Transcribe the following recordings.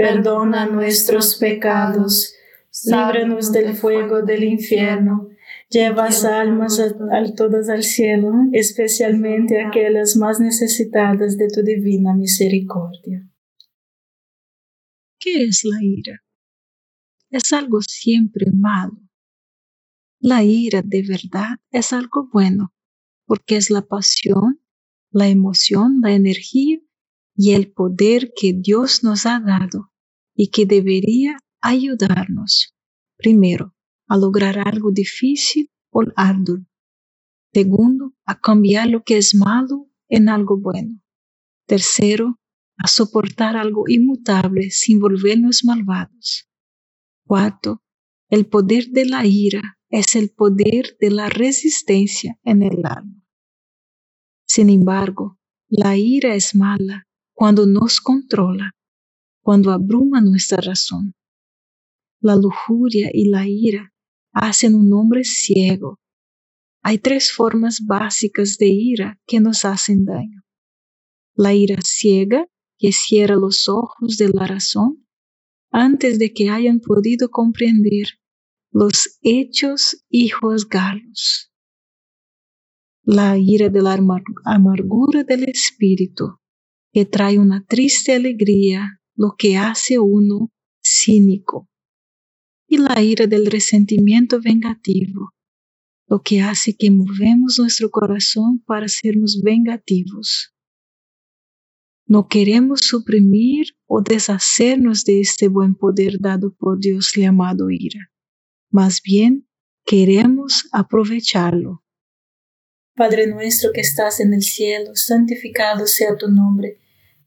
perdona nuestros pecados, líbranos del fuego del infierno, lleva almas a, todas al cielo, especialmente aquellas más necesitadas de tu divina misericordia. ¿Qué es la ira? Es algo siempre malo. La ira de verdad es algo bueno, porque es la pasión, la emoción, la energía y el poder que Dios nos ha dado y que debería ayudarnos, primero, a lograr algo difícil o arduo. Segundo, a cambiar lo que es malo en algo bueno. Tercero, a soportar algo inmutable sin volvernos malvados. Cuarto, el poder de la ira es el poder de la resistencia en el alma. Sin embargo, la ira es mala cuando nos controla cuando abruma nuestra razón. La lujuria y la ira hacen un hombre ciego. Hay tres formas básicas de ira que nos hacen daño. La ira ciega, que cierra los ojos de la razón antes de que hayan podido comprender los hechos y juzgarlos. La ira de la amargura del espíritu, que trae una triste alegría lo que hace uno cínico, y la ira del resentimiento vengativo, lo que hace que movemos nuestro corazón para sermos vengativos. No queremos suprimir o deshacernos de este buen poder dado por Dios llamado ira. más bien queremos aprovecharlo. Padre nuestro que estás en el cielo, santificado sea tu nombre.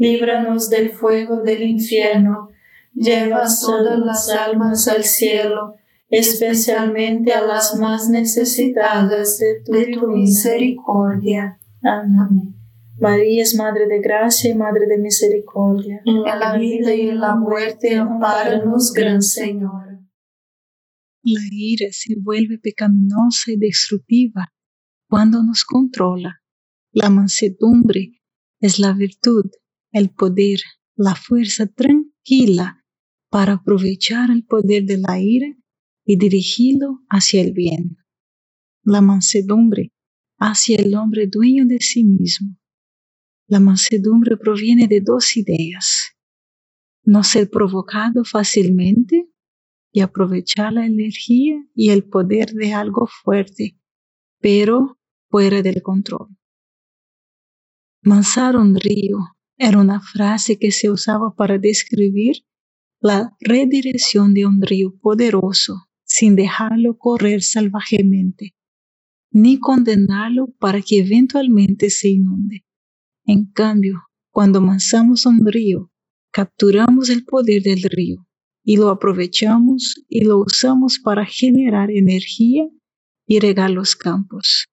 líbranos del fuego del infierno, lleva todas las almas al cielo, especialmente a las más necesitadas de tu, misericordia. Amén. María es Madre de Gracia y Madre de Misericordia. En la vida y en la muerte, amparanos, Gran Señor. La ira se vuelve pecaminosa y destructiva cuando nos controla. La mansedumbre es la virtud, el poder, la fuerza tranquila para aprovechar el poder de la ira y dirigirlo hacia el bien. La mansedumbre hacia el hombre dueño de sí mismo la mansedumbre proviene de dos ideas. No ser provocado fácilmente y aprovechar la energía y el poder de algo fuerte, pero fuera del control. Mansar un río era una frase que se usaba para describir la redirección de un río poderoso sin dejarlo correr salvajemente. ni condenarlo para que eventualmente se inunde. En cambio, cuando manzamos un río, capturamos el poder del río y lo aprovechamos y lo usamos para generar energía y regar los campos.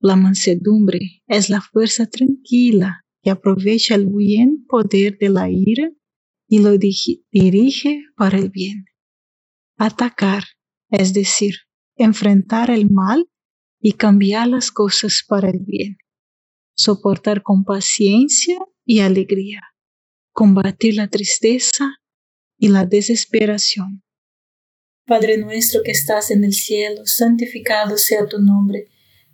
La mansedumbre es la fuerza tranquila que aprovecha el buen poder de la ira y lo dirige para el bien. Atacar, es decir, enfrentar el mal y cambiar las cosas para el bien. Soportar con paciencia y alegría. Combatir la tristeza y la desesperación. Padre nuestro que estás en el cielo, santificado sea tu nombre.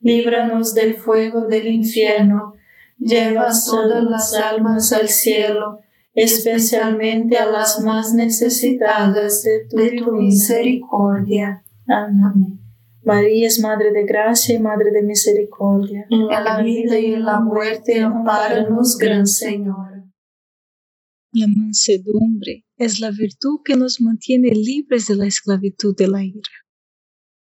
líbranos del fuego del infierno, lleva todas las almas al cielo, especialmente a las más necesitadas de tu, misericordia. Amén. María es Madre de Gracia y Madre de Misericordia. En la vida y en la muerte, amparanos, Gran Señor. La mansedumbre es la virtud que nos mantiene libres de la esclavitud de la ira.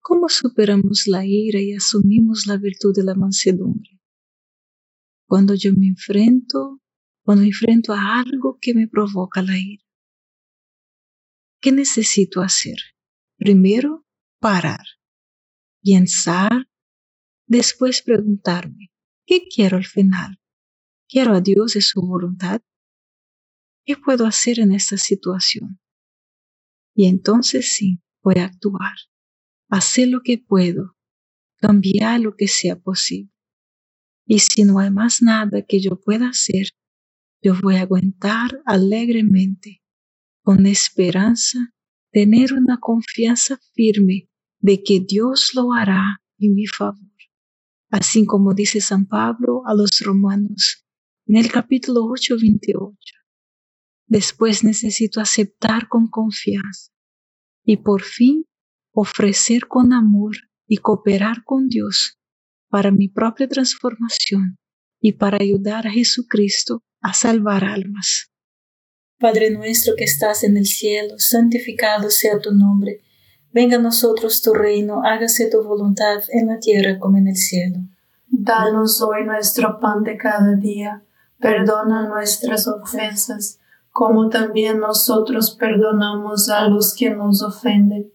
¿Cómo superamos la ira y asumimos la virtud de la mansedumbre? cuando yo me enfrento, cuando enfrento a algo que me provoca la ira. ¿Qué necesito hacer? Primero, parar, pensar, después preguntarme, ¿qué quiero al final? ¿Quiero a Dios y su voluntad? ¿Qué puedo hacer en esta situación? Y entonces sí, voy a actuar, hacer lo que puedo, cambiar lo que sea posible. Y si no hay más nada que yo pueda hacer, yo voy a aguantar alegremente, con esperanza, tener una confianza firme de que Dios lo hará en mi favor. Así como dice San Pablo a los romanos en el capítulo 8, 28. Después necesito aceptar con confianza y por fin ofrecer con amor y cooperar con Dios para mi propia transformación y para ayudar a Jesucristo a salvar almas. Padre nuestro que estás en el cielo, santificado sea tu nombre. Venga a nosotros tu reino, hágase tu voluntad en la tierra como en el cielo. Danos hoy nuestro pan de cada día, perdona nuestras ofensas, como también nosotros perdonamos a los que nos ofenden.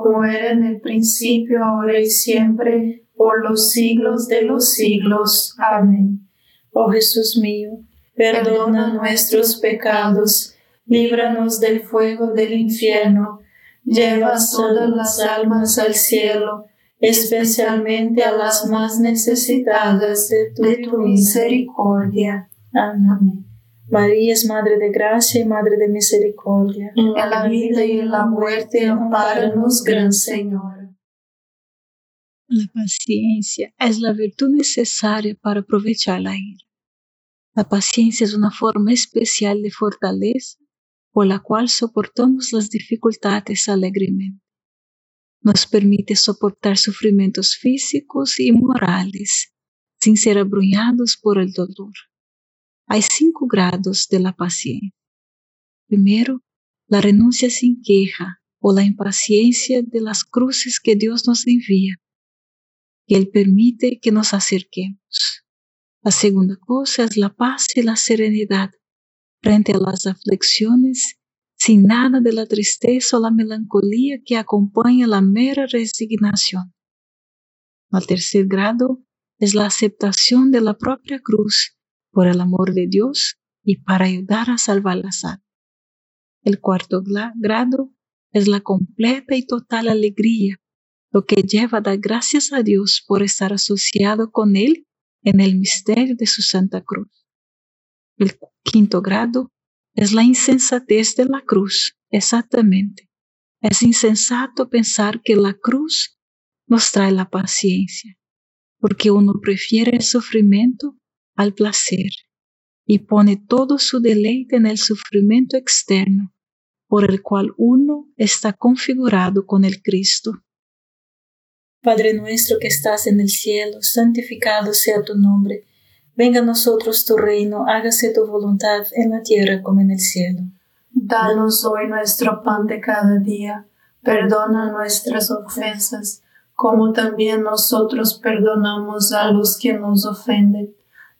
como era en el principio, ahora y siempre, por los siglos de los siglos. Amén. Oh Jesús mío, perdona nuestros pecados, líbranos del fuego del infierno, lleva todas las almas al cielo, especialmente a las más necesitadas de tu, misericordia. Amén. María es Madre de Gracia y Madre de Misericordia. En la vida y en la muerte, amparanos, Gran Señor. La paciencia es la virtud necesaria para aprovechar la ira. La paciencia es una forma especial de fortaleza por la cual soportamos las dificultades alegremente nos permite soportar sufrimientos físicos y morales sin ser abruñados por el dolor. Hay cinco grados de la paciencia. Primero, la renuncia sin queja o la impaciencia de las cruces que Dios nos envía, que Él permite que nos acerquemos. La segunda cosa es la paz y la serenidad frente a las aflicciones sin nada de la tristeza o la melancolía que acompaña la mera resignación. El tercer grado es la aceptación de la propia cruz por el amor de Dios y para ayudar a salvar la almas. El cuarto grado es la completa y total alegría, lo que lleva a dar gracias a Dios por estar asociado con Él en el misterio de su Santa Cruz. El quinto grado es la insensatez de la cruz, exactamente. Es insensato pensar que la cruz nos trae la paciencia, porque uno prefiere el sufrimiento al placer y pone todo su deleite en el sufrimiento externo, por el cual uno está configurado con el Cristo. Padre nuestro que estás en el cielo, santificado sea tu nombre Venga a nosotros tu reino, hágase tu voluntad en la tierra como en el cielo. Danos hoy nuestro pan de cada día, perdona nuestras ofensas, como también nosotros perdonamos a los que nos ofenden.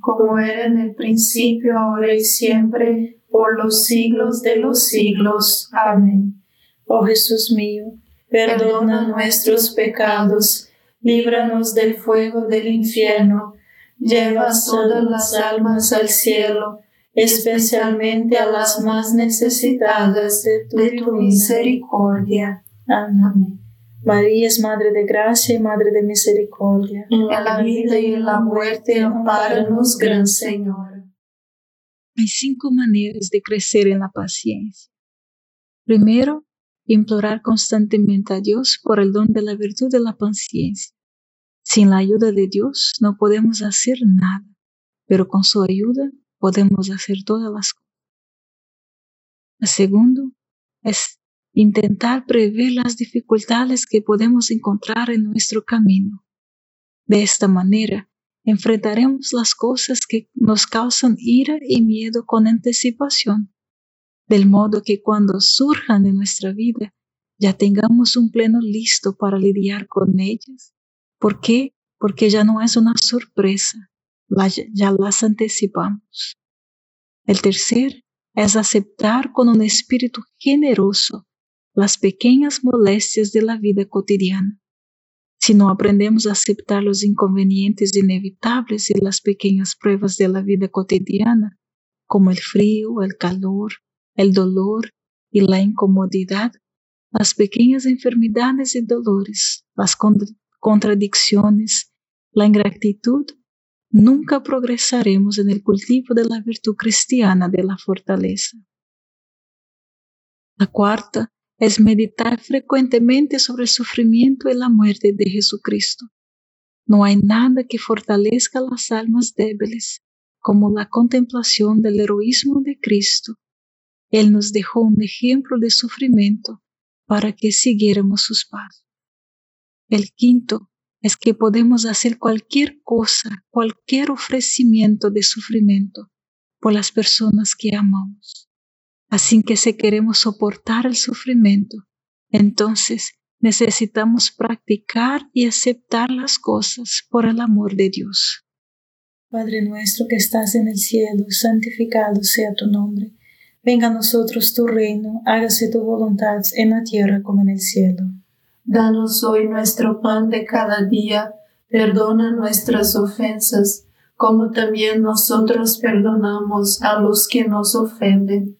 Como era en el principio, ahora y siempre, por los siglos de los siglos. Amén. Oh Jesús mío, perdona nuestros pecados, líbranos del fuego del infierno, lleva todas las almas al cielo, especialmente a las más necesitadas de tu, misericordia. Amén. María es Madre de Gracia y Madre de Misericordia. En la vida y en la muerte, amparanos, Gran Señor. Hay cinco maneras de crecer en la paciencia. Primero, implorar constantemente a Dios por el don de la virtud de la paciencia. Sin la ayuda de Dios no podemos hacer nada, pero con su ayuda podemos hacer todas las cosas. El segundo es intentar prever las dificultades que podemos encontrar en nuestro camino. De esta manera, enfrentaremos las cosas que nos causan ira y miedo con anticipación, del modo que cuando surjan en nuestra vida ya tengamos un pleno listo para lidiar con ellas. ¿Por qué? Porque ya no es una sorpresa, ya las anticipamos. El tercer es aceptar con un espíritu generoso las pequeñas molestias de la vida cotidiana si no aprendemos a aceptar los inconvenientes inevitables y las pequeñas pruebas de la vida cotidiana, como el frío, el calor, el dolor y la incomodidad, las pequeñas enfermedades y dolores, las contradicciones, la ingratitud, nunca progresaremos en el cultivo de la virtud cristiana de la fortaleza. La cuarta es meditar frecuentemente sobre el sufrimiento y la muerte de Jesucristo. No hay nada que fortalezca las almas débiles como la contemplación del heroísmo de Cristo. Él nos dejó un ejemplo de sufrimiento para que siguiéramos sus pasos. El quinto es que podemos hacer cualquier cosa, cualquier ofrecimiento de sufrimiento por las personas que amamos. Así que si queremos soportar el sufrimiento, entonces necesitamos practicar y aceptar las cosas por el amor de Dios. Padre nuestro que estás en el cielo, santificado sea tu nombre. Venga a nosotros tu reino, hágase tu voluntad en la tierra como en el cielo. Danos hoy nuestro pan de cada día, perdona nuestras ofensas, como también nosotros perdonamos a los que nos ofenden